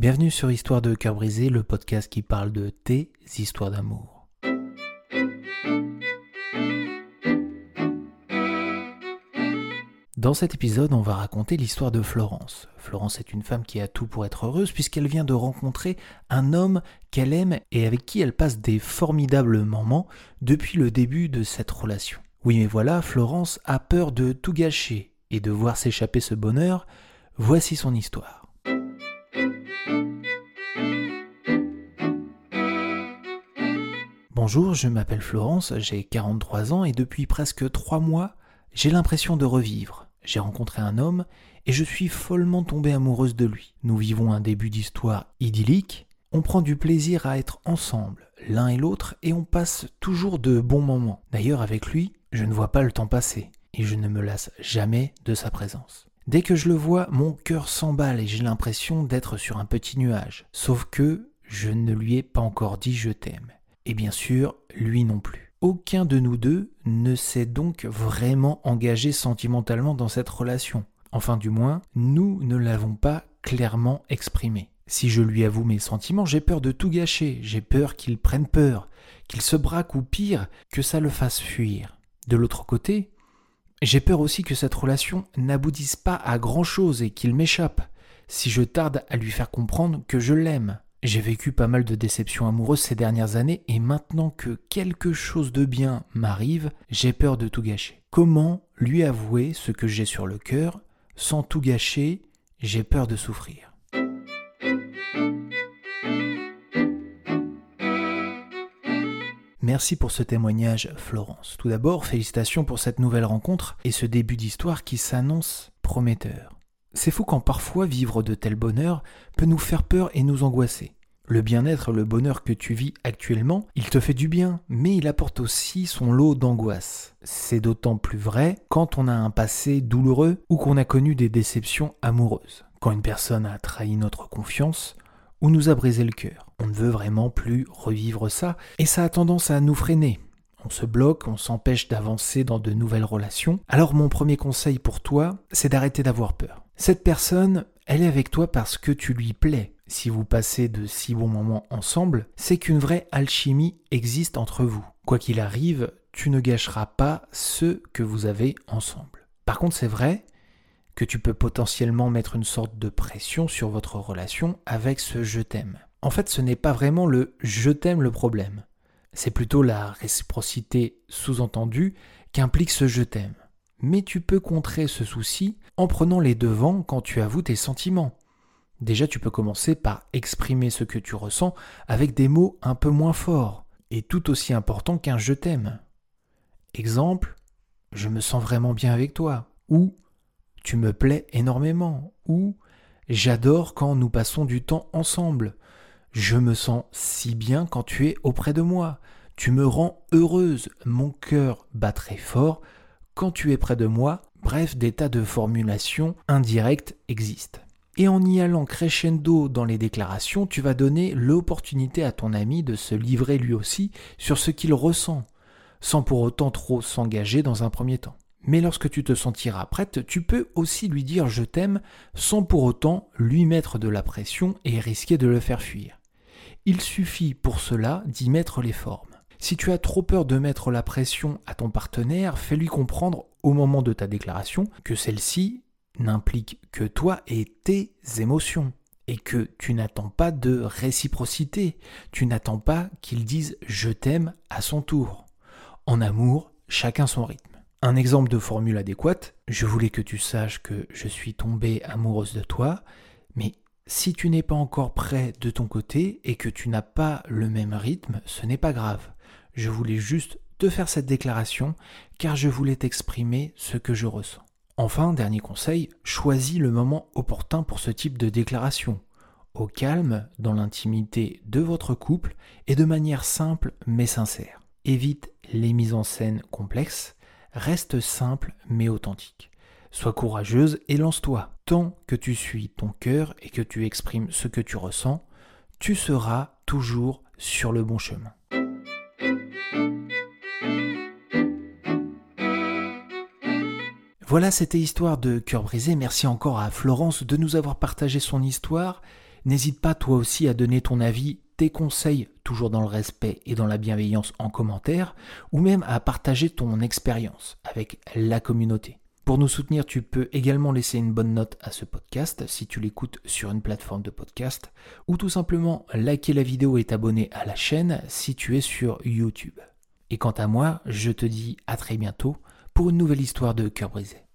Bienvenue sur Histoire de cœur brisé, le podcast qui parle de tes histoires d'amour. Dans cet épisode, on va raconter l'histoire de Florence. Florence est une femme qui a tout pour être heureuse puisqu'elle vient de rencontrer un homme qu'elle aime et avec qui elle passe des formidables moments depuis le début de cette relation. Oui mais voilà, Florence a peur de tout gâcher et de voir s'échapper ce bonheur. Voici son histoire. Bonjour, je m'appelle Florence, j'ai 43 ans et depuis presque 3 mois, j'ai l'impression de revivre. J'ai rencontré un homme et je suis follement tombée amoureuse de lui. Nous vivons un début d'histoire idyllique, on prend du plaisir à être ensemble, l'un et l'autre, et on passe toujours de bons moments. D'ailleurs, avec lui, je ne vois pas le temps passer, et je ne me lasse jamais de sa présence. Dès que je le vois, mon cœur s'emballe et j'ai l'impression d'être sur un petit nuage. Sauf que je ne lui ai pas encore dit je t'aime. Et bien sûr, lui non plus. Aucun de nous deux ne s'est donc vraiment engagé sentimentalement dans cette relation. Enfin du moins, nous ne l'avons pas clairement exprimé. Si je lui avoue mes sentiments, j'ai peur de tout gâcher, j'ai peur qu'il prenne peur, qu'il se braque ou pire, que ça le fasse fuir. De l'autre côté, j'ai peur aussi que cette relation n'aboutisse pas à grand-chose et qu'il m'échappe, si je tarde à lui faire comprendre que je l'aime. J'ai vécu pas mal de déceptions amoureuses ces dernières années et maintenant que quelque chose de bien m'arrive, j'ai peur de tout gâcher. Comment lui avouer ce que j'ai sur le cœur sans tout gâcher? J'ai peur de souffrir. Merci pour ce témoignage, Florence. Tout d'abord, félicitations pour cette nouvelle rencontre et ce début d'histoire qui s'annonce prometteur. C'est fou quand parfois vivre de tel bonheur peut nous faire peur et nous angoisser. Le bien-être, le bonheur que tu vis actuellement, il te fait du bien, mais il apporte aussi son lot d'angoisse. C'est d'autant plus vrai quand on a un passé douloureux ou qu'on a connu des déceptions amoureuses. Quand une personne a trahi notre confiance ou nous a brisé le cœur. On ne veut vraiment plus revivre ça et ça a tendance à nous freiner. On se bloque, on s'empêche d'avancer dans de nouvelles relations. Alors mon premier conseil pour toi, c'est d'arrêter d'avoir peur. Cette personne, elle est avec toi parce que tu lui plais. Si vous passez de si bons moments ensemble, c'est qu'une vraie alchimie existe entre vous. Quoi qu'il arrive, tu ne gâcheras pas ce que vous avez ensemble. Par contre, c'est vrai que tu peux potentiellement mettre une sorte de pression sur votre relation avec ce je t'aime. En fait, ce n'est pas vraiment le je t'aime le problème. C'est plutôt la réciprocité sous-entendue qu'implique ce je t'aime mais tu peux contrer ce souci en prenant les devants quand tu avoues tes sentiments. Déjà, tu peux commencer par exprimer ce que tu ressens avec des mots un peu moins forts et tout aussi importants qu'un je t'aime. Exemple, je me sens vraiment bien avec toi, ou tu me plais énormément, ou j'adore quand nous passons du temps ensemble, je me sens si bien quand tu es auprès de moi, tu me rends heureuse, mon cœur bat très fort quand tu es près de moi, bref, des tas de formulations indirectes existent. Et en y allant crescendo dans les déclarations, tu vas donner l'opportunité à ton ami de se livrer lui aussi sur ce qu'il ressent, sans pour autant trop s'engager dans un premier temps. Mais lorsque tu te sentiras prête, tu peux aussi lui dire je t'aime sans pour autant lui mettre de la pression et risquer de le faire fuir. Il suffit pour cela d'y mettre les formes. Si tu as trop peur de mettre la pression à ton partenaire, fais-lui comprendre au moment de ta déclaration que celle-ci n'implique que toi et tes émotions et que tu n'attends pas de réciprocité, tu n'attends pas qu'il dise je t'aime à son tour. En amour, chacun son rythme. Un exemple de formule adéquate, je voulais que tu saches que je suis tombée amoureuse de toi, mais si tu n'es pas encore prêt de ton côté et que tu n'as pas le même rythme, ce n'est pas grave. Je voulais juste te faire cette déclaration car je voulais t'exprimer ce que je ressens. Enfin, dernier conseil, choisis le moment opportun pour ce type de déclaration. Au calme, dans l'intimité de votre couple et de manière simple mais sincère. Évite les mises en scène complexes, reste simple mais authentique. Sois courageuse et lance-toi. Tant que tu suis ton cœur et que tu exprimes ce que tu ressens, tu seras toujours sur le bon chemin. Voilà, c'était Histoire de cœur brisé. Merci encore à Florence de nous avoir partagé son histoire N'hésite pas toi aussi à donner ton avis, tes conseils, toujours dans le respect et dans la bienveillance en commentaire, ou même à partager ton expérience avec la communauté. Pour nous soutenir, tu peux également laisser une bonne note à ce podcast si tu l'écoutes sur une plateforme de podcast, ou tout simplement liker la vidéo et t'abonner à la chaîne si tu es sur YouTube. Et quant à moi, je te dis à très bientôt pour une nouvelle histoire de cœur brisé.